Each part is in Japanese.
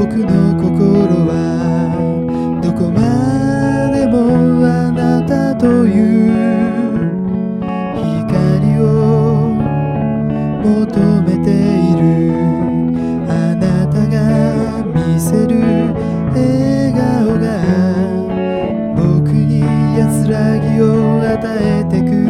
僕の心はどこまでもあなたという光を求めているあなたが見せる笑顔が僕に安らぎを与えてくる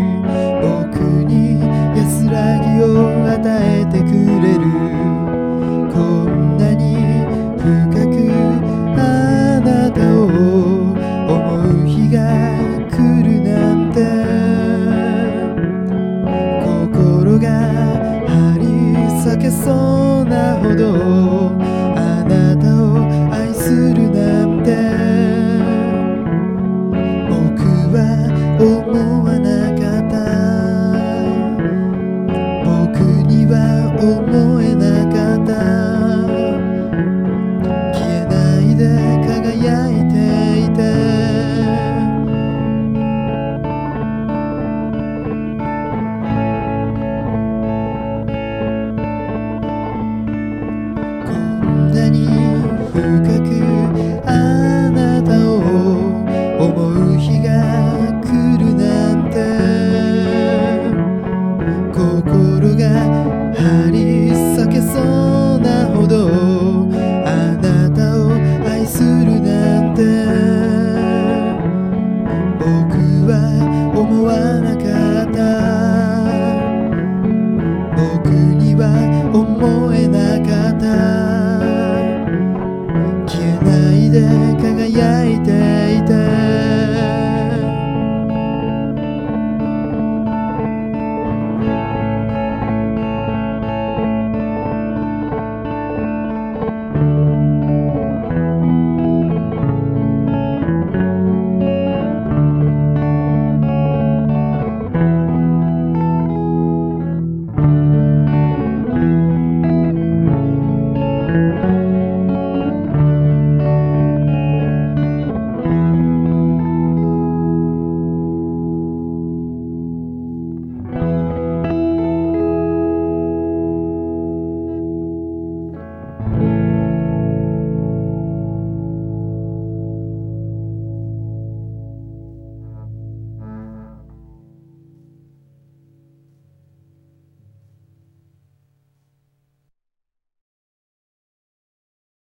思えなかった。消えないで輝いていて。こんなに深く僕は思わなかった。